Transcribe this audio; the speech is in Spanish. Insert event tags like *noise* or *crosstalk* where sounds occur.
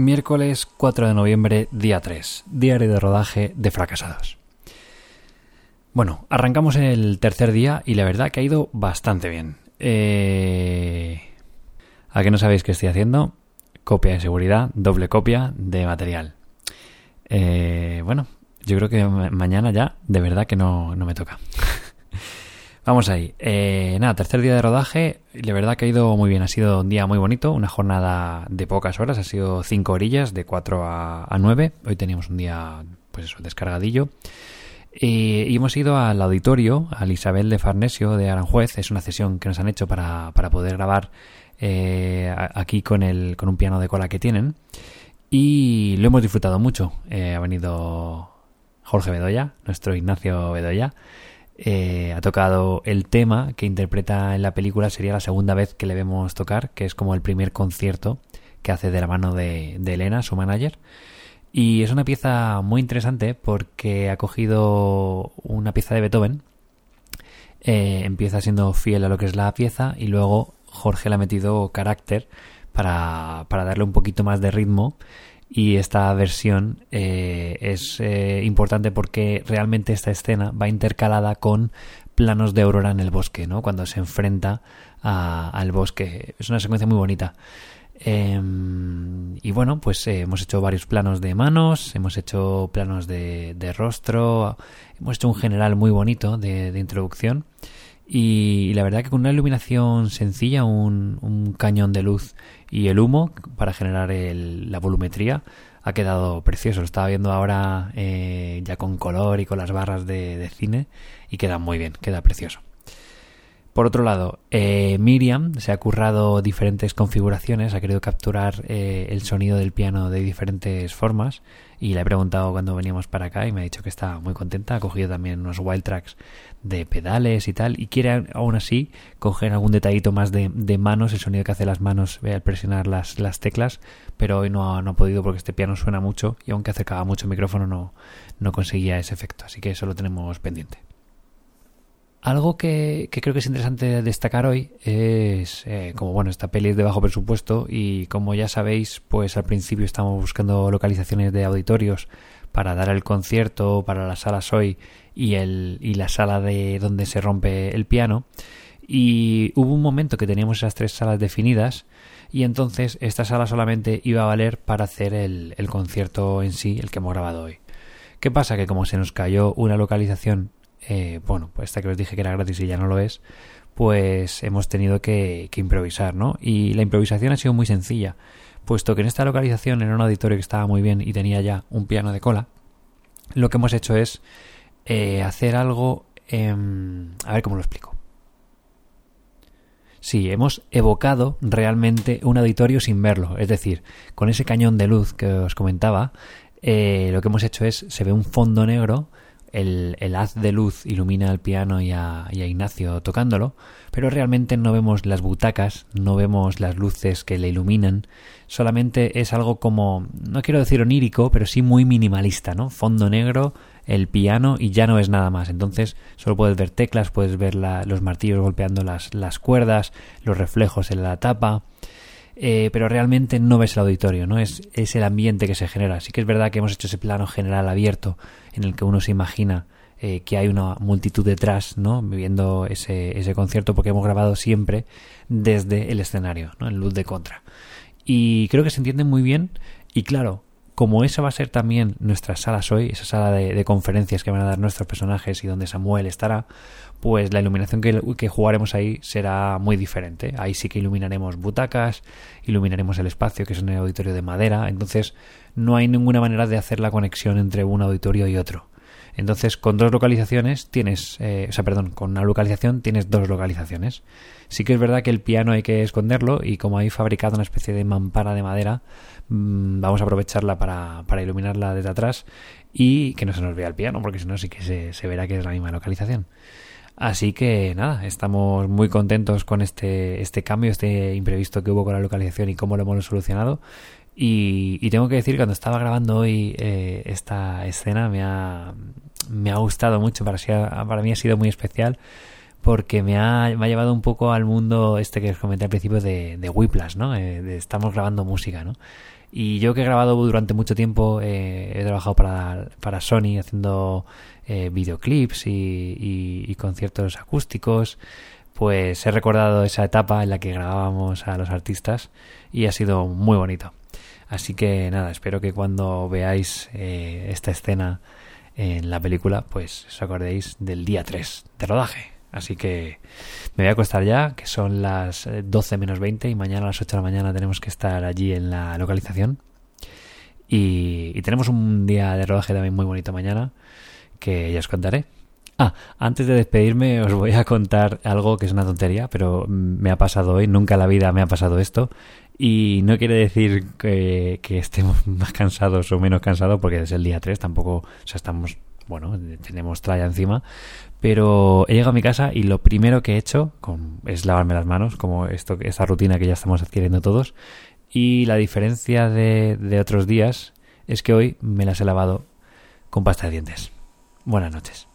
Miércoles 4 de noviembre, día 3, diario de rodaje de fracasados. Bueno, arrancamos el tercer día y la verdad que ha ido bastante bien. Eh... ¿A qué no sabéis qué estoy haciendo? Copia de seguridad, doble copia de material. Eh, bueno, yo creo que mañana ya de verdad que no, no me toca. *laughs* Vamos ahí. Eh, nada, tercer día de rodaje. La verdad que ha ido muy bien. Ha sido un día muy bonito. Una jornada de pocas horas. Ha sido cinco orillas, de 4 a, a 9. Hoy teníamos un día, pues eso, descargadillo. y hemos ido al auditorio, al Isabel de Farnesio de Aranjuez. Es una sesión que nos han hecho para, para poder grabar eh, aquí con, el, con un piano de cola que tienen. Y lo hemos disfrutado mucho. Eh, ha venido Jorge Bedoya, nuestro Ignacio Bedoya. Eh, ha tocado el tema que interpreta en la película, sería la segunda vez que le vemos tocar, que es como el primer concierto que hace de la mano de, Elena, su manager. Y es una pieza muy interesante porque ha cogido una pieza de Beethoven, eh, empieza siendo fiel a lo que es la pieza y luego Jorge le ha metido carácter para, para darle un poquito más de ritmo y esta versión eh, es eh, importante porque realmente esta escena va intercalada con planos de aurora en el bosque, ¿no? Cuando se enfrenta al bosque. Es una secuencia muy bonita. Em, y bueno, pues eh, hemos hecho varios planos de manos, hemos hecho planos de, rostro, hemos hecho un general muy bonito de, introducción. Y, la verdad que con una iluminación sencilla, un, un cañón de luz y el humo para generar la volumetría ha quedado precioso. Lo estaba viendo ahora eh, ya con color y con las barras de, cine y queda muy bien, queda precioso. Por otro lado, eh, Miriam se ha currado diferentes configuraciones, ha querido capturar eh, el sonido del piano de diferentes formas y le he preguntado cuando veníamos para acá y me ha dicho que está muy contenta, ha cogido también unos wild tracks de pedales y tal, y quiere aún así coger algún detallito más de, manos, el sonido que hace las manos al presionar las, las teclas, pero hoy no ha, no ha podido porque este piano suena mucho y aunque acercaba mucho el micrófono no, no conseguía ese efecto, así que eso lo tenemos pendiente. Algo que, creo que es interesante destacar hoy es, eh, como bueno, esta peli es de bajo presupuesto y como ya sabéis, pues al principio estamos buscando localizaciones de auditorios para dar el concierto, para las salas hoy y, el, y la sala de donde se rompe el piano. Y hubo un momento que teníamos esas tres salas definidas y entonces esta sala solamente iba a valer para hacer el, el concierto en sí, el que hemos grabado hoy. ¿Qué pasa? Que como se nos cayó una localización, eh, bueno, pues esta que os dije que era gratis y ya no lo es, pues hemos tenido que, improvisar, ¿no? Y la improvisación ha sido muy sencilla puesto que en esta localización era un auditorio que estaba muy bien y tenía ya un piano de cola, lo que hemos hecho es eh, hacer algo... a ver cómo lo explico. Sí, hemos evocado realmente un auditorio sin verlo. Es decir, con ese cañón de luz que os comentaba, eh, lo que hemos hecho es, se ve un fondo negro el, haz de luz ilumina al piano y a, Ignacio tocándolo, pero realmente no vemos las butacas, no vemos las luces que le iluminan, solamente es algo como, no quiero decir onírico, pero sí muy minimalista, ¿no? Fondo negro, el piano y ya no es nada más. Entonces solo puedes ver teclas, puedes ver los martillos golpeando las, las cuerdas, los reflejos en la tapa. Eh, pero realmente no ves el auditorio, ¿no? Es, es el ambiente que se genera. Sí que es verdad que hemos hecho ese plano general abierto en el que uno se imagina eh, que hay una multitud detrás, ¿no? Viviendo ese, ese concierto porque hemos grabado siempre desde el escenario, ¿no? En luz de contra. Y creo que se entiende muy bien y claro, como esa va a ser también nuestra sala hoy, esa sala de, conferencias que van a dar nuestros personajes y donde Samuel estará, pues la iluminación que, jugaremos ahí será muy diferente. Ahí sí que iluminaremos butacas, iluminaremos el espacio, que es un auditorio de madera, entonces no hay ninguna manera de hacer la conexión entre un auditorio y otro. Entonces, con dos localizaciones tienes, eh, o sea, perdón, con una localización tienes dos localizaciones. Sí que es verdad que el piano hay que esconderlo y como hay fabricado una especie de mampara de madera, Mm, vamos a aprovecharla para, para, iluminarla desde atrás y que no se nos vea el piano, porque si no sí que se, se verá que es la misma localización. Así que nada, estamos muy contentos con este, este cambio, este imprevisto que hubo con la localización y cómo lo hemos solucionado. Y, tengo que decir, cuando estaba grabando hoy eh, esta escena, me ha, me ha gustado mucho, para, para mí ha sido muy especial, porque me ha, llevado un poco al mundo este que os comenté al principio de, de Whiplash, ¿no? Eh, de estamos grabando música, ¿no? Y yo que he grabado durante mucho tiempo, eh, he trabajado para, Sony haciendo eh, videoclips y, y, conciertos acústicos, pues he recordado esa etapa en la que grabábamos a los artistas y ha sido muy bonito. Así que nada, espero que cuando veáis eh, esta escena en la película, pues os acordéis del día 3 de rodaje. Así que me voy a acostar ya, que son las 12 menos 20 y mañana a las 8 de la mañana tenemos que estar allí en la localización. Y, tenemos un día de rodaje también muy bonito mañana, que ya os contaré. Ah, antes de despedirme os voy a contar algo que es una tontería, pero me ha pasado hoy, nunca en la vida me ha pasado esto. Y no quiere decir que, estemos *laughs* más cansados o menos cansados, porque es el día 3, tampoco, o sea, estamos bueno, tenemos tralla encima, pero he llegado a mi casa y lo primero que he hecho es lavarme las manos, como esto, esta rutina que ya estamos adquiriendo todos. Y la diferencia de otros días es que hoy me las he lavado con pasta de dientes. Buenas noches.